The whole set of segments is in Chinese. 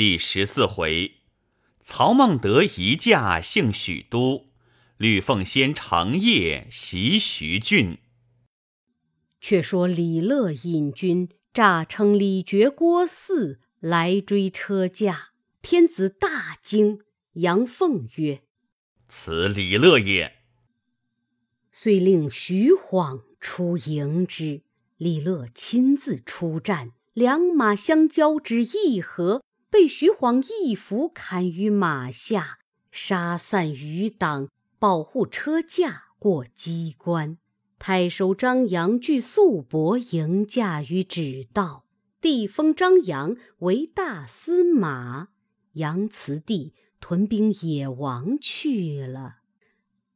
第十四回，曹孟德移驾幸许都，吕奉先长夜袭徐郡。却说李乐引军诈称李傕郭汜来追车驾，天子大惊。杨凤曰：“此李乐也。”遂令徐晃出迎之。李乐亲自出战，两马相交之一合，被徐晃一斧砍于马下，杀散余党，保护车驾过机关。太守张扬据素帛迎驾于止道，帝封张扬为大司马。杨辞帝，屯兵野王去了。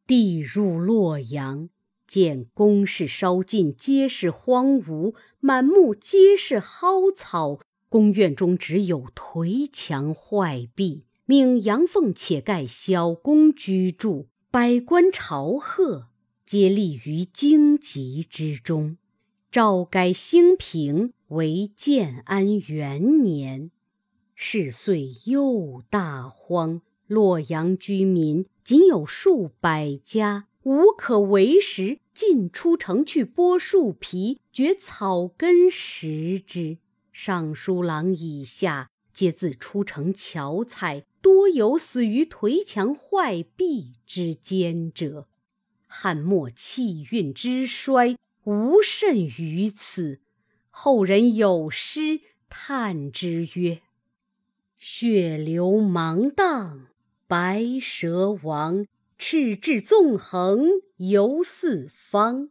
帝入洛阳。见宫室烧尽，皆是荒芜；满目皆是蒿草。宫院中只有颓墙坏壁。命杨凤且盖小宫居住，百官朝贺，皆立于荆棘之中。诏改兴平为建安元年。是岁又大荒，洛阳居民仅有数百家。无可为食，尽出城去剥树皮、掘草根食之。尚书郎以下皆自出城樵采，多有死于颓墙坏壁之间者。汉末气运之衰，无甚于此。后人有诗叹之曰：“血流芒荡，白蛇王。”赤志纵横游四方，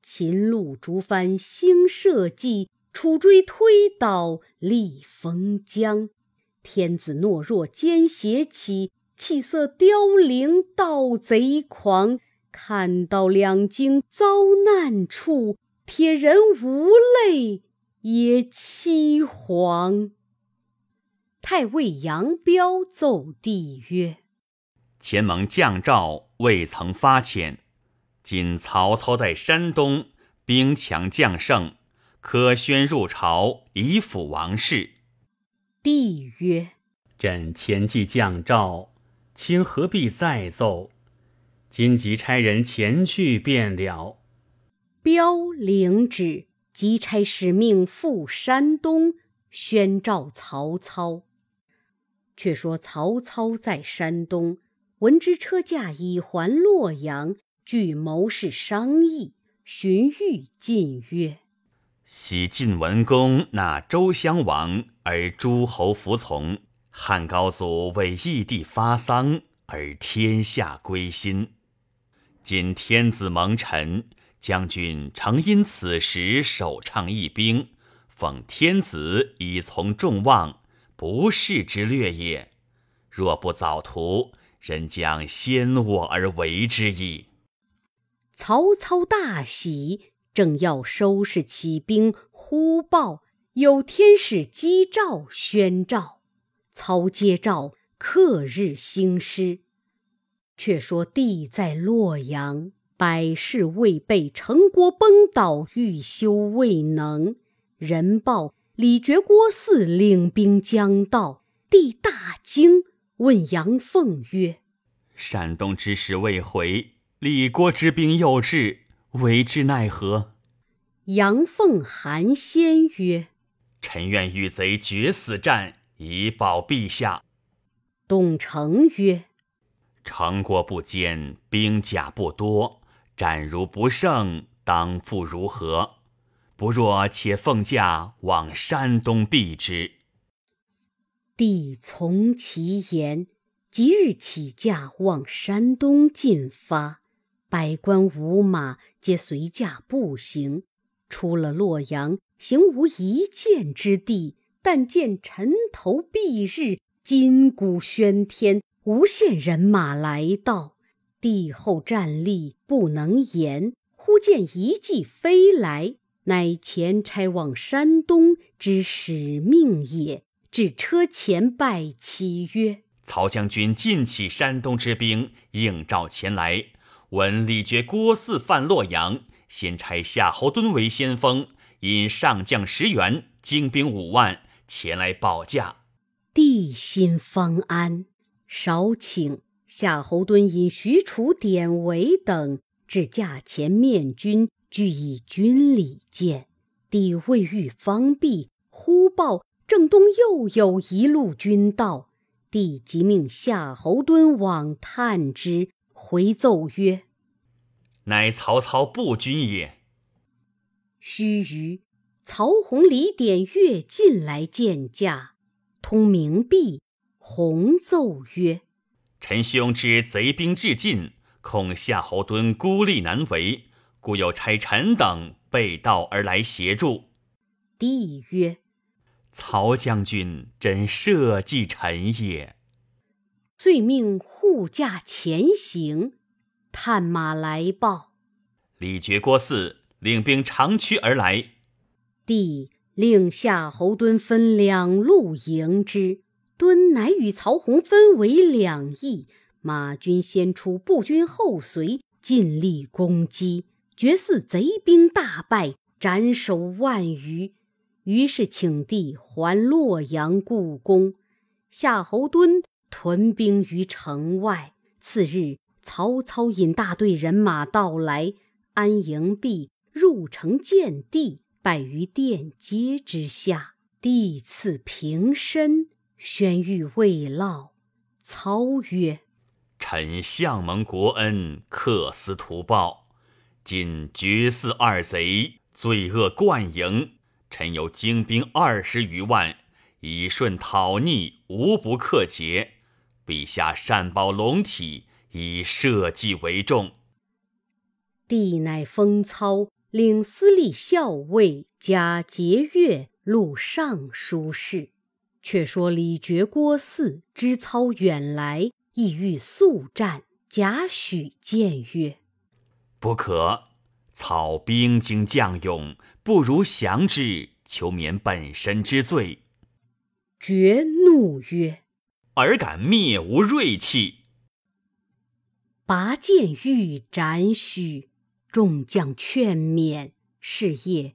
秦路逐帆兴社稷，楚追推倒立封疆。天子懦弱奸邪起，气色凋零盗贼狂。看到两京遭难处，铁人无泪也凄惶。太尉杨彪奏帝曰。前蒙降诏，未曾发遣。今曹操在山东，兵强将胜，可宣入朝，以抚王室。帝曰：“朕前既降诏，卿何必再奏？今即差人前去便了。”彪领旨，即差使命赴山东，宣召曹操。却说曹操在山东。闻之，车驾已还洛阳，具谋士商议。荀彧进曰：“昔晋文公纳周襄王，而诸侯服从；汉高祖为义帝发丧，而天下归心。今天子蒙尘，将军常因此时首倡义兵，奉天子以从众望，不世之略也。若不早图。”人将先我而为之矣。曹操大喜，正要收拾起兵，忽报有天使击诏宣诏。操接诏，刻日兴师。却说帝在洛阳，百事未备，城国崩倒，欲修未能。人报李傕郭汜领兵将到，帝大惊。问杨凤曰：“山东之使未回，李郭之兵又至，为之奈何？”杨凤含先曰：“臣愿与贼决死战，以保陛下。”董承曰：“城国不坚，兵甲不多，战如不胜，当复如何？不若且奉驾往山东避之。”帝从其言，即日起驾往山东进发。百官五马皆随驾步行，出了洛阳，行无一箭之地。但见尘头蔽日，金鼓喧天，无限人马来到。帝后站立，不能言。忽见一骑飞来，乃前差往山东之使命也。至车前拜其曰：“曹将军尽起山东之兵，应召前来。闻李傕郭汜犯洛阳，先差夏侯惇为先锋，引上将十员，精兵五万前来保驾。”帝心方安。少顷，夏侯惇引许褚、典韦等至驾前面军，俱以军礼见。帝未遇方毕，忽报正东又有一路军到。帝即命夏侯惇往探之，回奏曰：“乃曹操不君也。”须臾，曹洪、李典乐进来见驾，通明毕，洪奏曰：“臣兄之贼兵至近，恐夏侯惇孤立难为，故有差臣等背道而来协助。”帝曰。曹将军真社稷臣也。遂命护驾前行，探马来报：李傕、郭汜领兵长驱而来。帝令夏侯惇分两路迎之。惇乃与曹洪分为两翼，马军先出，步军后随，尽力攻击。觉似贼兵大败，斩首万余。于是请帝还洛阳故宫。夏侯惇屯兵于城外。次日，曹操引大队人马到来，安营毕，入城见帝，拜于殿阶之下。帝赐平身，宣谕未落。操曰：“臣相蒙国恩，克私图报。今绝嗣二贼，罪恶贯盈。”臣有精兵二十余万，以顺讨逆，无不克节。陛下善保龙体，以社稷为重。帝乃封操领司隶校尉，加节钺录尚书事。却说李傕、郭汜知操远来，意欲速战。贾诩谏曰：“不可。操兵精将勇。”不如降之，求免本身之罪。绝怒曰：“尔敢灭吾锐气！”拔剑欲斩许，众将劝勉。是夜，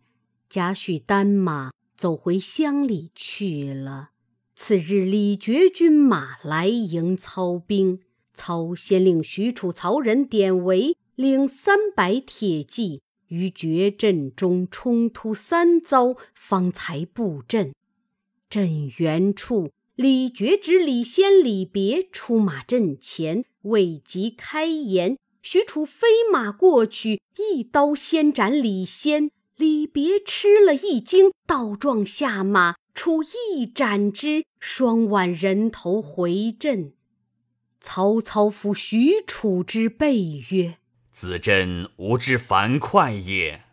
贾诩单马走回乡里去了。次日，李傕军马来迎操兵，操先令许褚、曹仁、典韦领三百铁骑。于绝阵中冲突三遭，方才布阵。阵原处，李觉之李先、李别出马阵前，未及开言，许褚飞马过去，一刀先斩李先。李别吃了一惊，倒撞下马，出一斩之，双挽人头回阵。曹操扶许褚之背曰。子真吾之樊哙也。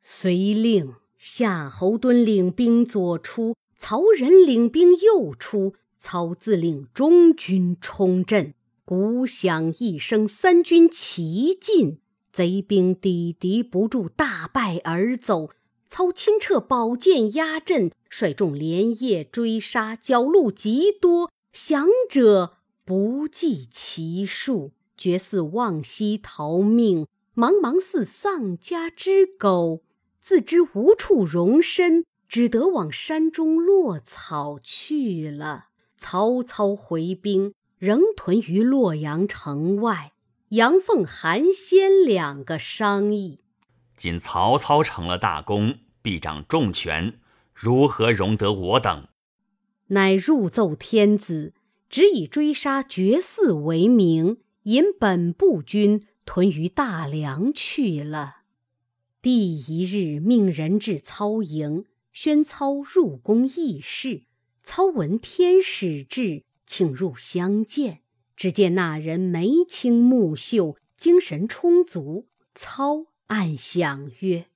遂令夏侯惇领兵左出，曹仁领兵右出。操自领中军冲阵，鼓响一声，三军齐进，贼兵抵敌不住，大败而走。操亲撤宝剑压阵，率众连夜追杀，剿戮极多，降者不计其数。绝似望西逃命，茫茫似丧家之狗，自知无处容身，只得往山中落草去了。曹操回兵，仍屯于洛阳城外。杨奉、韩先两个商议：今曹操成了大功，必掌重权，如何容得我等？乃入奏天子，只以追杀绝嗣为名。引本部军屯于大梁去了。第一日，命人至操营，宣操入宫议事。操闻天使至，请入相见。只见那人眉清目秀，精神充足。操暗想曰：“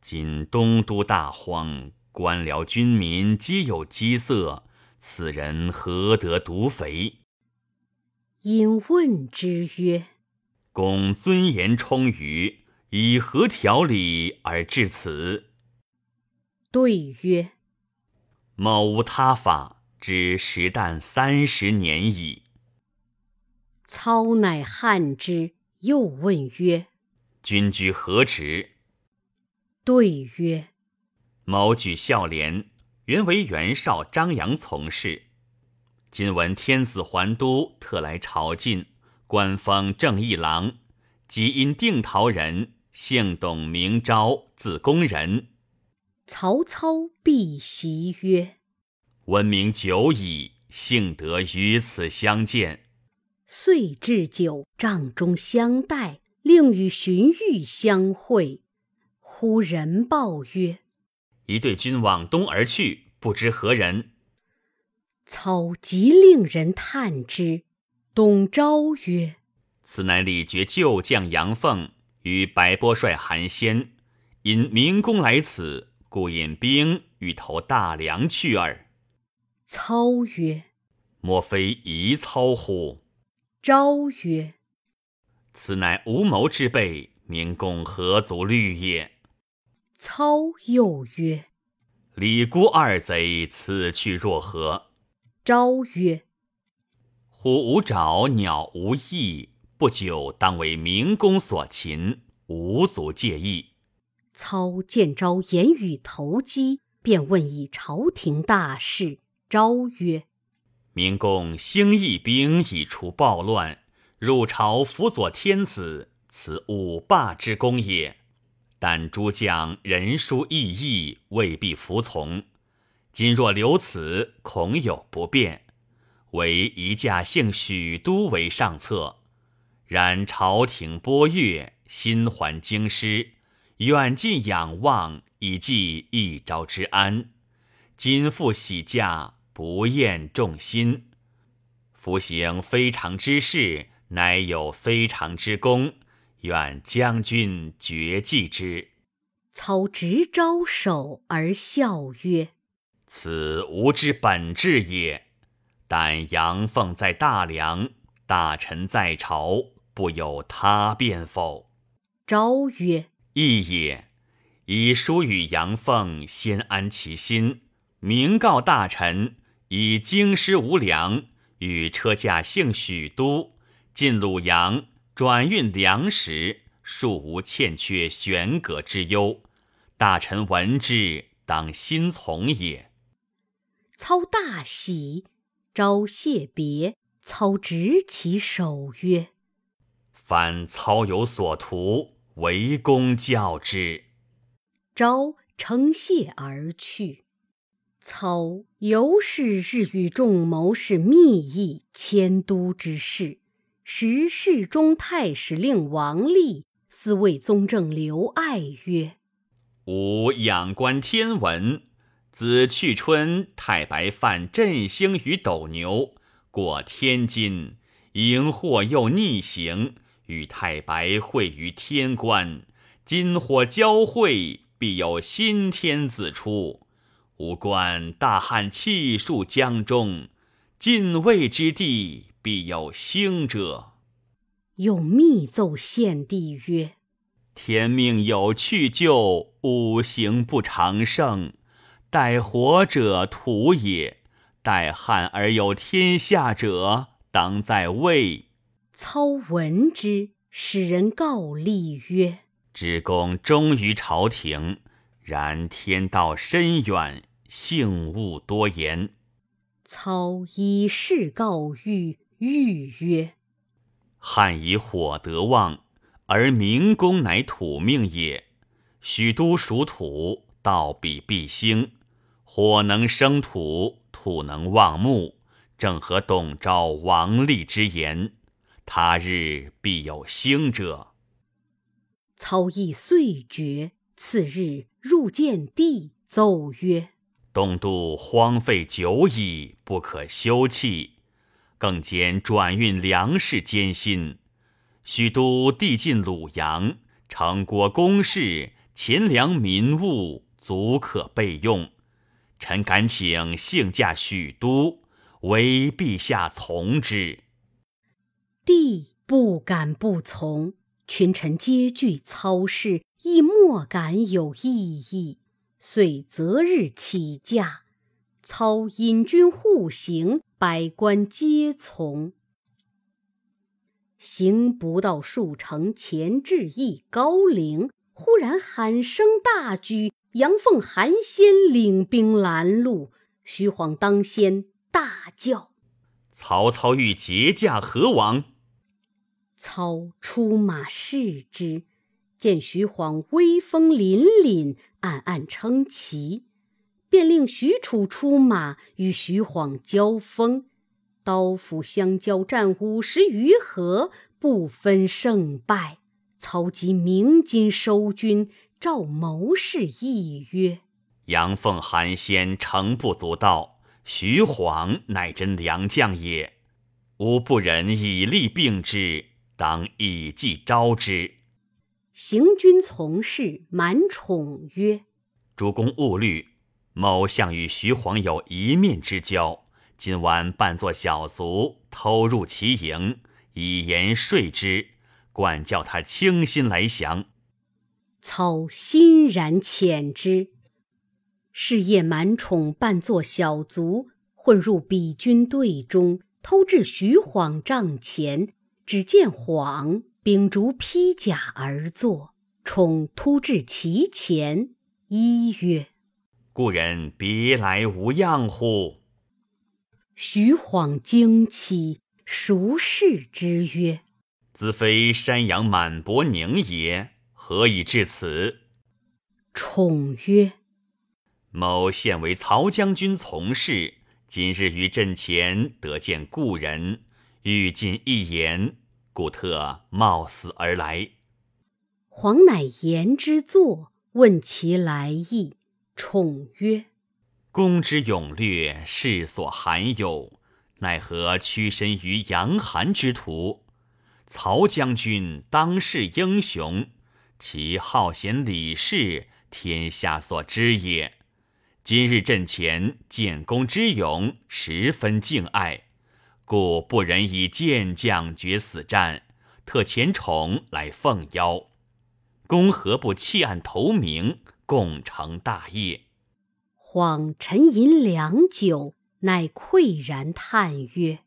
今东都大荒，官僚军民皆有饥色，此人何得独肥？”因问之曰：“公尊严充于，以何条理而至此？”对曰：“某无他法，只食啖三十年矣。”操乃汉之，又问曰：“君居何职？”对曰：“某举孝廉，原为袁绍、张扬从事。今闻天子还都，特来朝觐，官封正义郎。即因定陶人，姓董，名昭，字公人。曹操必袭曰：“闻名久矣，幸得于此相见。”遂置酒帐中相待，令与荀彧相会。忽人报曰：“一队军往东而去，不知何人。”操即令人探之。董昭曰：“此乃李傕旧将杨奉与白波帅韩先，因明公来此，故引兵欲投大梁去耳。”操曰：“莫非疑操乎？”昭曰：“此乃无谋之辈，明公何足虑也？”操又曰：“李姑二贼此去若何？”昭曰：“虎无爪，鸟无翼，不久当为明公所擒，无足介意。”操见昭言语投机，便问以朝廷大事。昭曰：“明公兴义兵以除暴乱，入朝辅佐天子，此五霸之功也。但诸将人殊异义，未必服从。”今若留此，恐有不便，唯一驾幸许都为上策。然朝廷拨越，心还京师，远近仰望，以寄一朝之安。今复喜驾，不厌众心。夫行非常之事，乃有非常之功，愿将军决计之。操执招手而笑曰。此吾之本志也。但阳奉在大梁，大臣在朝，不有他便否？昭曰：“亦也。以书与杨凤，先安其心，明告大臣，以京师无粮，与车驾幸许都，进鲁阳，转运粮食，庶无欠缺悬阁之忧。大臣闻之，当心从也。”操大喜，昭谢别。操执其手曰：“凡操有所图，为公教之。”昭乘谢而去。操由是日与众谋士密议迁都之事。时侍中太史令王立、司卫宗正刘爱曰：“吾仰观天文。”子去春，太白犯振兴于斗牛，过天津，荧惑又逆行，与太白会于天关。金火交汇，必有新天子出。吾观大汉气数江中，晋魏之地，必有兴者。又密奏献帝曰：“天命有去就，五行不长盛。”待活者土也，待汉而有天下者，当在魏。操闻之，使人告立曰：“知公忠于朝廷，然天道深远，幸勿多言。”操以事告谕，谕曰：“汉以火得旺，而明公乃土命也。许都属土，道比必兴。”火能生土，土能旺木，正合董昭、王立之言。他日必有兴者。操亦遂决。次日入见帝，奏曰：“东都荒废久矣，不可休弃。更兼转运粮食艰辛，许都地近鲁阳，城国公事，钱粮民物，足可备用。”臣敢请幸驾许都，唯陛下从之。帝不敢不从，群臣皆惧操事，亦莫敢有异议，遂择日起驾。操引军护行，百官皆从。行不到数城，前至一高陵，忽然喊声大举，杨奉、韩先领兵拦路，徐晃当先大叫：“曹操欲劫驾何往？”操出马视之，见徐晃威风凛凛，暗暗称奇，便令许褚出马与徐晃交锋，刀斧相交，战五十余合，不分胜败。操即鸣金收军，召谋士议曰：“杨奉、韩先诚不足道，徐晃乃真良将也，吾不忍以力并之。”当以计招之。行军从事满宠曰：“主公勿虑，某向与徐晃有一面之交，今晚扮作小卒，偷入其营，以言说之，管教他倾心来降。”操欣然遣之。是夜满宠扮作小卒，混入彼军队中，偷至徐晃帐前。只见晃秉烛披甲而坐，宠突至其前，一曰：“故人别来无恙乎？”徐晃惊起，孰视之曰：“子非山阳满伯宁也，何以至此？”宠曰：“某现为曹将军从事，今日于阵前得见故人。”欲尽一言，故特冒死而来。黄乃言之作，问其来意。宠曰：“公之勇略，世所罕有，奈何屈身于杨韩之徒？曹将军当世英雄，其好贤礼士，天下所知也。今日阵前见公之勇，十分敬爱。”故不忍以健将决死战，特遣宠来奉邀。公何不弃暗投明，共成大业？晃沉吟良久，乃喟然叹曰：“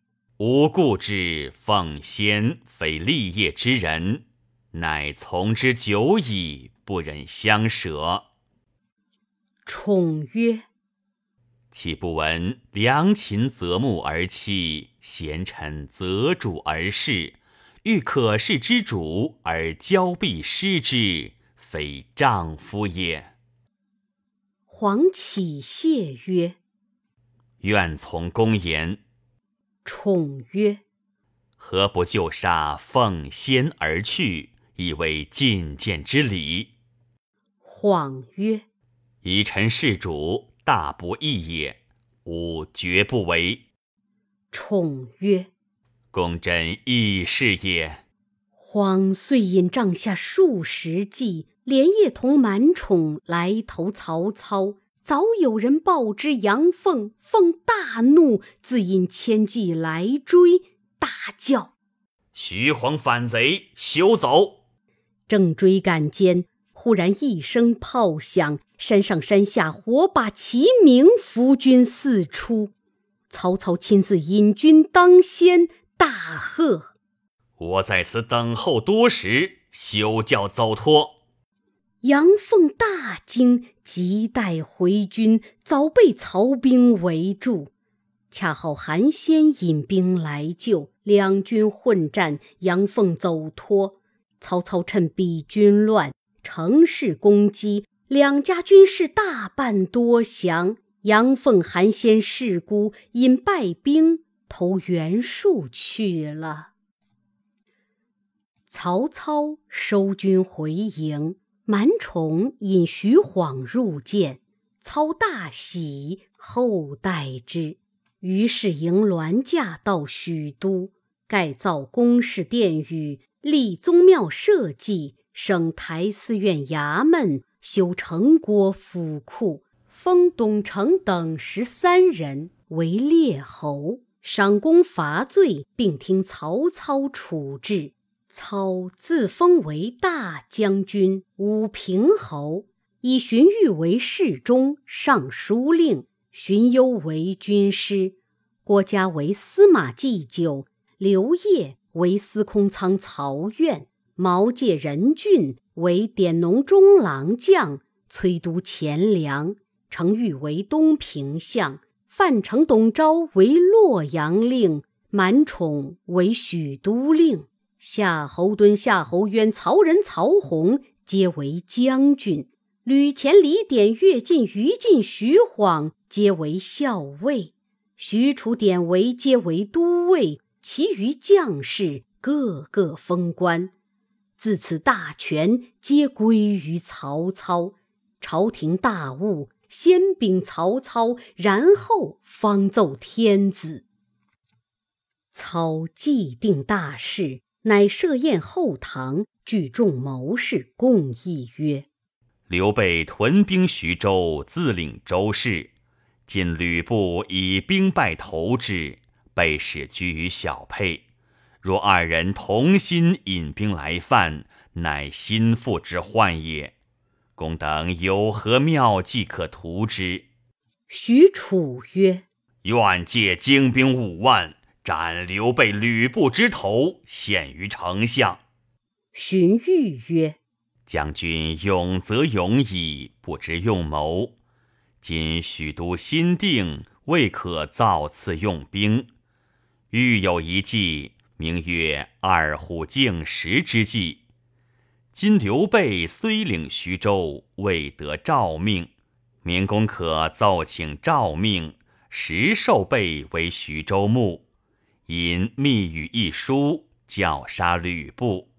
吾故知奉先非立业之人，乃从之久矣，不忍相舍。”宠曰。岂不闻良禽择木而栖，贤臣择主而事？欲可事之主而骄必失之，非丈夫也。黄启谢曰：“愿从公言。”宠曰：“何不就杀奉先而去，以为觐见之礼？”晃曰：“以臣事主。”大不义也，吾绝不为。宠曰：“公真义士也。”荒遂引帐下数十骑，连夜同满宠来投曹操。早有人报之杨奉，奉大怒，自引千骑来追，大叫：“徐晃反贼，休走！”正追赶间。忽然一声炮响，山上山下火把齐鸣，伏军四出。曹操亲自引军当先，大喝：“我在此等候多时，休教走脱！”杨凤大惊，急待回军，早被曹兵围住。恰好韩先引兵来救，两军混战，杨凤走脱。曹操趁彼军乱。乘势攻击，两家军士大半多降。杨凤、韩先势孤，引败兵投袁术去了。曹操收军回营，满宠引徐晃入见，操大喜，厚待之。于是迎銮驾到许都，盖造宫室殿宇，立宗庙社稷。省台寺院衙门，修城郭府库，封董承等十三人为列侯，赏功罚罪，并听曹操处置。操自封为大将军、武平侯，以荀彧为侍中、尚书令，荀攸为军师，郭嘉为司马祭酒，刘烨为司空仓曹院。毛玠、任俊为典农中郎将，崔都钱粮，程昱为东平相，范成、董昭为洛阳令，满宠为许都令，夏侯惇、夏侯渊、曹仁、曹洪皆为将军，吕虔、李典、乐进、于禁、徐晃皆为校尉，许褚、典韦皆为都尉，其余将士个个封官。自此，大权皆归于曹操。朝廷大务，先禀曹操，然后方奏天子。操既定大事，乃设宴后堂，聚众谋士，共议曰：“刘备屯兵徐州，自领州事。今吕布以兵败投之，被使居于小沛。”若二人同心引兵来犯，乃心腹之患也。公等有何妙计可图之？许褚曰：“愿借精兵五万，斩刘备、吕布之头，献于丞相。”荀彧曰：“将军勇则勇矣，不知用谋。今许都新定，未可造次用兵。欲有一计。”名曰二虎竞食之计。今刘备虽领徐州，未得诏命，明公可奏请诏命，实授备为徐州牧，因密语一书，教杀吕布。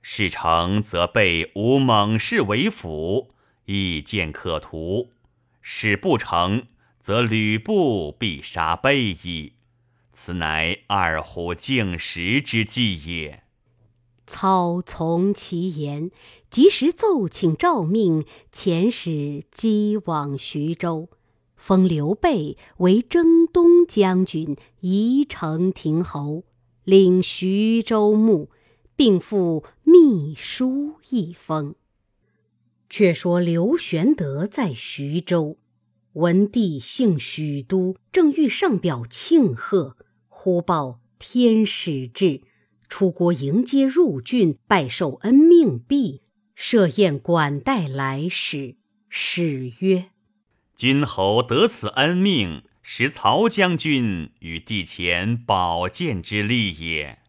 事成则备无猛士为辅，亦见可图；事不成，则吕布必杀备矣。此乃二虎竞食之计也。操从其言，及时奏请诏命，遣使击往徐州，封刘备为征东将军、宜城亭侯，领徐州牧，并附秘书一封。却说刘玄德在徐州，闻帝幸许都，正欲上表庆贺。忽报天使至，出国迎接入郡，拜受恩命毕，设宴管待来使。使曰：“君侯得此恩命，实曹将军与帝前保荐之力也。”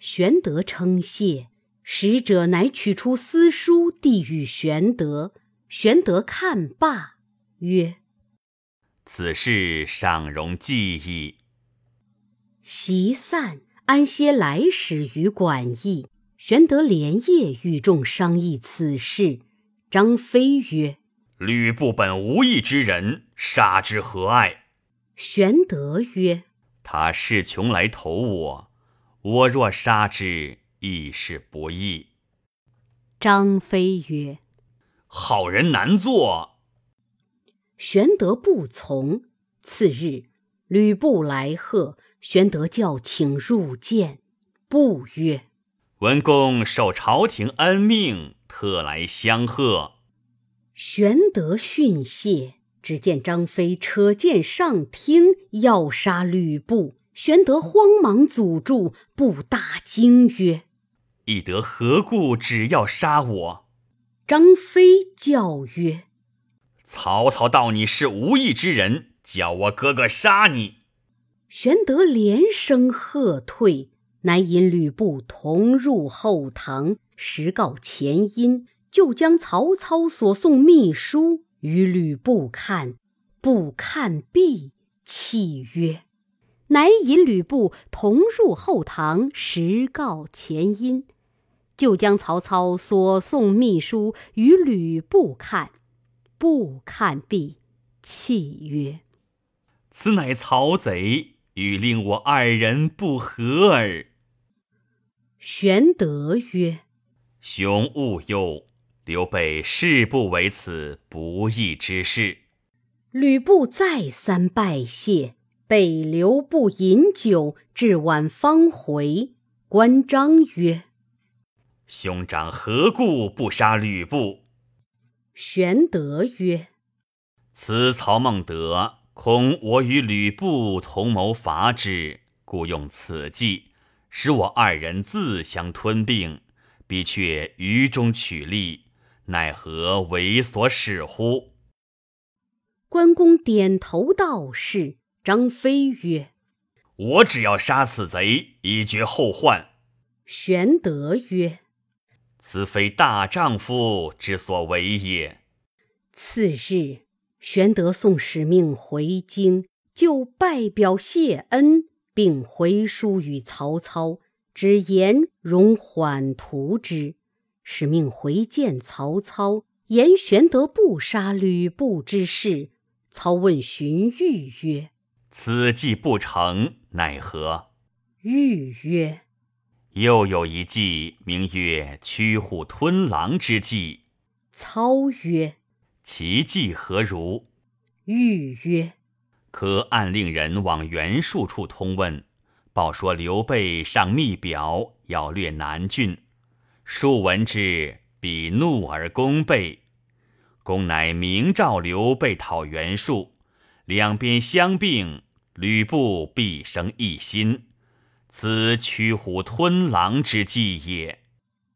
玄德称谢。使者乃取出私书，递与玄德。玄德看罢，曰：“此事尚容记忆。”席散，安歇来使于馆驿。玄德连夜与众商议此事。张飞曰：“吕布本无义之人，杀之何爱？”玄德曰：“他势穷来投我，我若杀之，亦是不义。”张飞曰：“好人难做。”玄德不从。次日，吕布来贺。玄德叫请入见，不曰：“文公受朝廷恩命，特来相贺。”玄德训谢，只见张飞扯剑上厅，要杀吕布。玄德慌忙阻住，不大惊曰：“翼德何故只要杀我？”张飞叫曰：“曹操道你是无义之人，叫我哥哥杀你。”玄德连声喝退，乃引吕布同入后堂，实告前因，就将曹操所送密书与吕布看，不看毕，泣曰：“乃引吕布同入后堂，实告前因，就将曹操所送密书与吕布看，不看毕，泣曰：‘此乃曹贼。’”欲令我二人不和耳。玄德曰：“兄勿忧，刘备誓不为此不义之事。”吕布再三拜谢，被留步饮酒，至晚方回。关张曰：“兄长何故不杀吕布？”玄德曰：“此曹孟德。”恐我与吕布同谋伐之，故用此计，使我二人自相吞并，必却于中取利，奈何为所使乎？”关公点头道：“是。”张飞曰：“我只要杀此贼，以绝后患。”玄德曰：“此非大丈夫之所为也。”次日，玄德送使命回京，就拜表谢恩，并回书与曹操，只言容缓图之。使命回见曹操，言玄德不杀吕布之事。操问荀彧曰：“此计不成，奈何？”彧曰：“又有一计，名曰驱虎吞狼之计。”操曰：“其计何如？”欲曰：“可按令人往袁术处通问，报说刘备上密表，要掠南郡。术闻之，必怒而攻备。”公乃明召刘备讨袁术，两边相并，吕布必生一心，此驱虎吞狼之计也。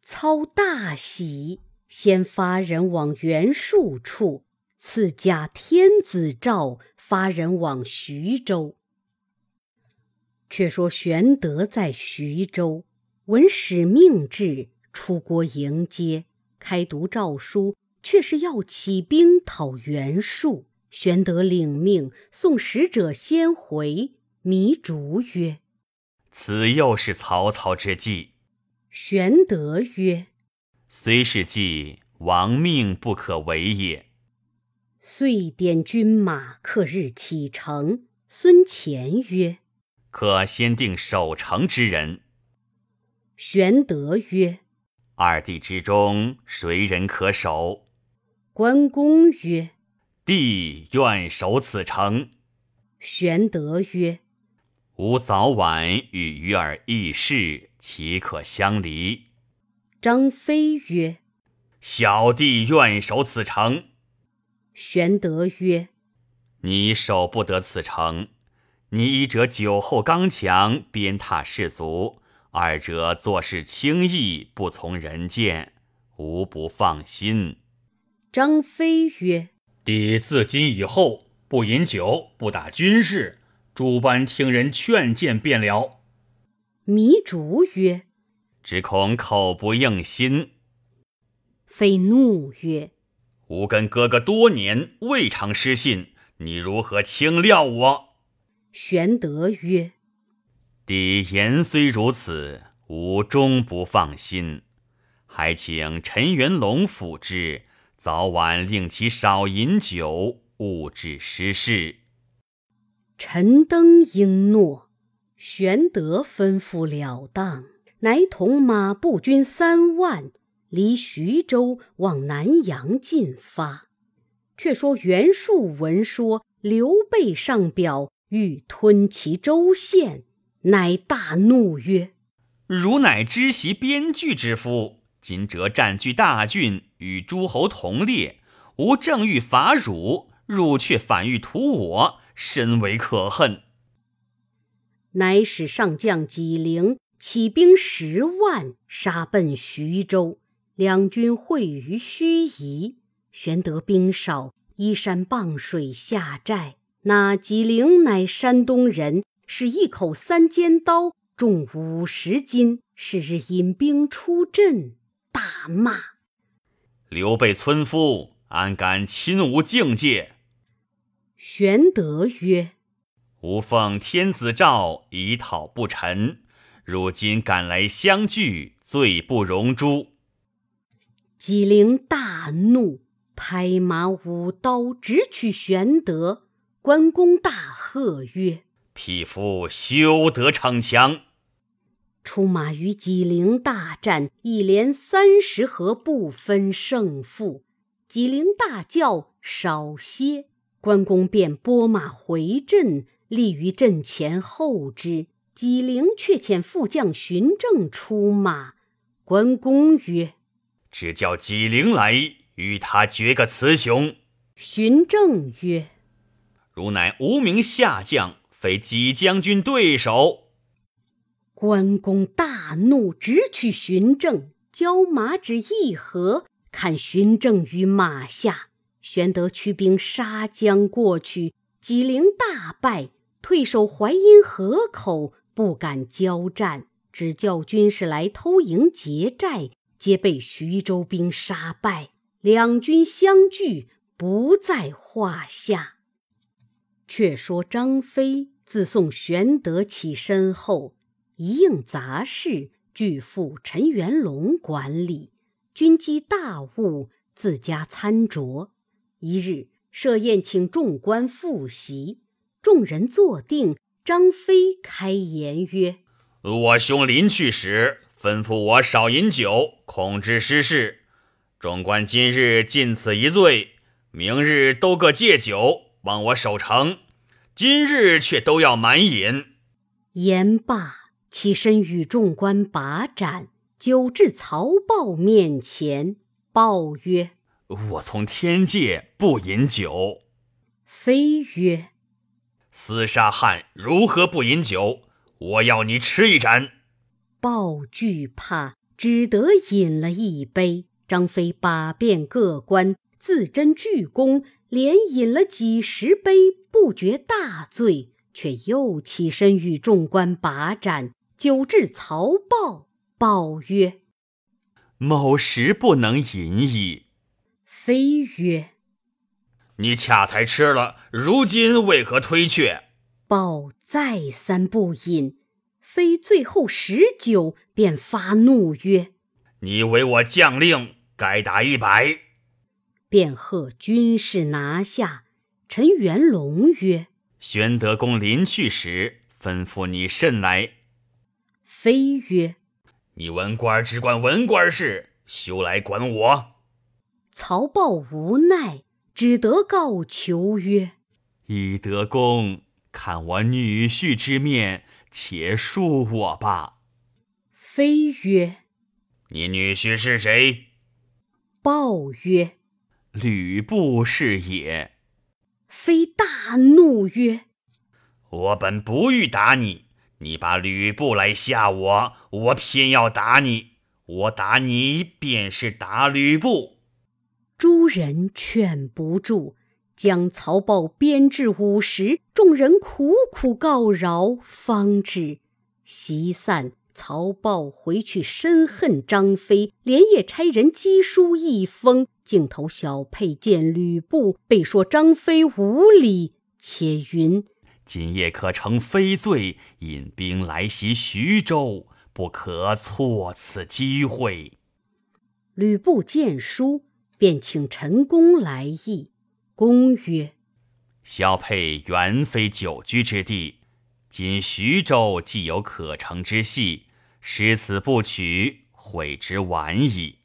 操大喜，先发人往袁术处，赐假天子诏，发人往徐州。却说玄德在徐州，闻使命至，出国迎接，开读诏书。却是要起兵讨袁术。玄德领命，送使者先回。糜竺曰：“此又是曹操之计。”玄德曰：“虽是计，亡命不可违也。”遂点军马，刻日启程。孙乾曰：“可先定守城之人。”玄德曰：“二弟之中，谁人可守？”关公曰：“弟愿守此城。”玄德曰：“吾早晚与鱼儿议事，岂可相离？”张飞曰：“小弟愿守此城。”玄德曰：“你守不得此城。你一者酒后刚强，鞭挞士卒；二者做事轻易，不从人谏，无不放心。”张飞曰：“弟自今以后不饮酒，不打军事，诸般听人劝谏便了。”糜竺曰：“只恐口不应心。”非怒曰：“吾跟哥哥多年，未尝失信，你如何轻料我？”玄德曰：“弟言虽如此，吾终不放心，还请陈元龙辅之。”早晚令其少饮酒，勿致失事。陈登应诺，玄德吩咐了当，乃同马步军三万，离徐州往南阳进发。却说袁术闻说刘备上表欲吞其州县，乃大怒曰：“汝乃知袭边惧之夫！”今折占据大郡，与诸侯同列，吾正欲伐汝，汝却反欲屠我，深为可恨。乃使上将纪灵起兵十万，杀奔徐州。两军会于盱眙，玄德兵少，依山傍水下寨。那纪灵乃山东人，使一口三尖刀，重五十斤。是日引兵出阵。大骂刘备村夫，安敢侵吾境界？玄德曰：“吾奉天子诏，以讨不臣。如今赶来相聚，罪不容诛。”纪灵大怒，拍马舞刀，直取玄德。关公大喝曰：“匹夫休得逞强！”出马与纪灵大战，一连三十合，不分胜负。纪灵大叫：“少歇！”关公便拨马回阵，立于阵前候之。纪灵却遣副将荀正出马。关公曰：“只叫纪灵来，与他决个雌雄。”荀正曰：“汝乃无名下将，非纪将军对手。”关公大怒，直取荀正，交马只一合，砍荀正于马下。玄德驱兵杀将过去，纪灵大败，退守淮阴河口，不敢交战，只叫军士来偷营劫寨，皆被徐州兵杀败。两军相距不在话下。却说张飞自送玄德起身后，一应杂事俱付陈元龙管理，军机大务自家参酌。一日设宴请众官复席，众人坐定。张飞开言曰：“我兄临去时吩咐我少饮酒，恐致失事。众官今日尽此一醉，明日都各借酒，望我守城。今日却都要满饮。”言罢，起身与众官把盏，酒至曹豹面前，豹曰。我从天界不饮酒。飞曰：“厮杀汉如何不饮酒？我要你吃一盏。”鲍惧怕，只得饮了一杯。张飞把遍各关，自斟巨功，连饮了几十杯，不觉大醉，却又起身与众官把盏。酒至曹豹，豹曰：“某时不能饮矣。”飞曰：“你恰才吃了，如今为何推却？”豹再三不饮，非最后十酒，便发怒曰：“你为我将令，该打一百。”便喝军士拿下。陈元龙曰：“玄德公临去时，吩咐你甚来？”飞曰：“你文官只管文官事，休来管我。”曹豹无奈，只得告求曰：“以德公，看我女婿之面，且恕我吧。”非曰：“你女婿是谁？”报曰：“吕布是也。”非大怒曰：“我本不欲打你，你把吕布来吓我，我偏要打你。我打你，便是打吕布。”诸人劝不住，将曹豹鞭至午时，众人苦苦告饶，方止。席散，曹豹回去深恨张飞，连夜差人赍书一封，镜头小沛见吕布，被说张飞无礼，且云：今夜可乘飞醉，引兵来袭徐州，不可错此机会。吕布见书。便请陈宫来议。公曰：“萧沛原非久居之地，今徐州既有可乘之隙，失此不取，悔之晚矣。”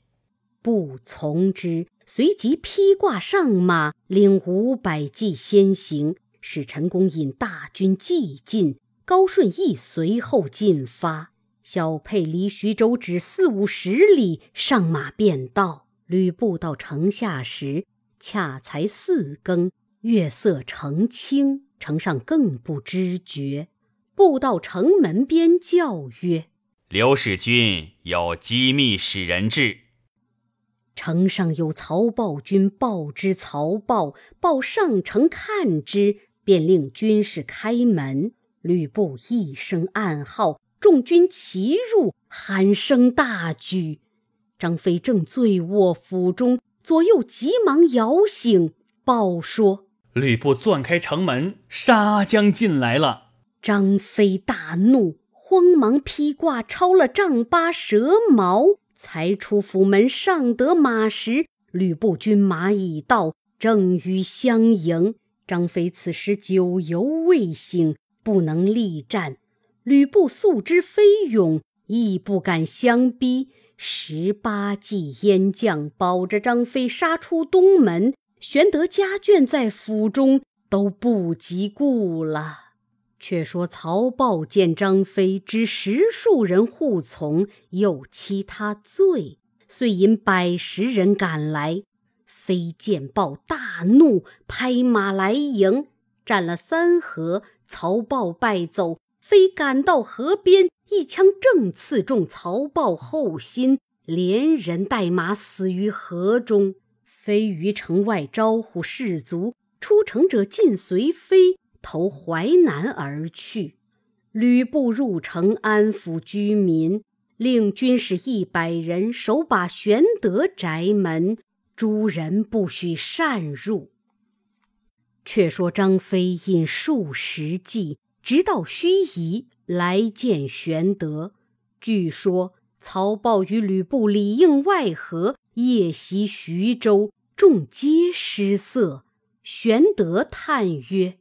不从之，随即披挂上马，领五百骑先行，使陈宫引大军既进。高顺亦随后进发。小沛离徐州只四五十里，上马便到。吕布到城下时，恰才四更，月色澄清，城上更不知觉。步到城门边，叫曰：“刘使君有机密使人至。”城上有曹豹军报之曹豹，报上城看之，便令军士开门。吕布一声暗号，众军齐入，喊声大举。张飞正醉卧府中，左右急忙摇醒，报说吕布钻开城门，杀将进来了。张飞大怒，慌忙披挂抄了丈八蛇矛，才出府门，上得马时，吕布军马已到，正欲相迎。张飞此时酒犹未醒，不能力战。吕布素知飞勇，亦不敢相逼。十八骑燕将保着张飞杀出东门，玄德家眷在府中都不及顾了。却说曹豹见张飞只十数人护从，又欺他罪，遂引百十人赶来。飞见豹大怒，拍马来迎，战了三合，曹豹败走。飞赶到河边。一枪正刺中曹豹后心，连人带马死于河中。飞于城外招呼士卒，出城者尽随飞，投淮南而去。吕布入城安抚居民，令军士一百人守把玄德宅门，诸人不许擅入。却说张飞引数十骑，直到盱眙来见玄德。据说曹豹与吕布里应外合，夜袭徐州，众皆失色。玄德叹曰：“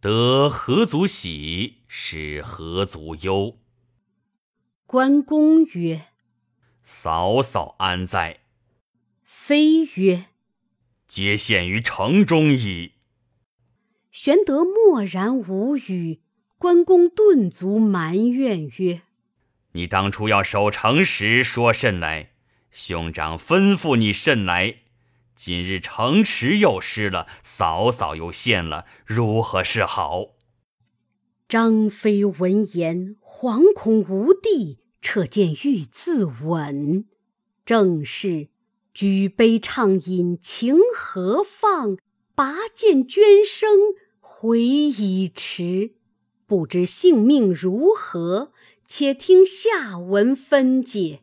得何足喜，失何足忧。”关公曰：“嫂嫂安在？”飞曰：“皆陷于城中矣。”玄德默然无语。关公顿足埋怨曰：“你当初要守城时说甚来？兄长吩咐你甚来？今日城池又失了，嫂嫂又陷了，如何是好？”张飞闻言，惶恐无地，撤剑欲自刎。正是举杯畅饮情何放，拔剑捐生。回已迟，不知性命如何，且听下文分解。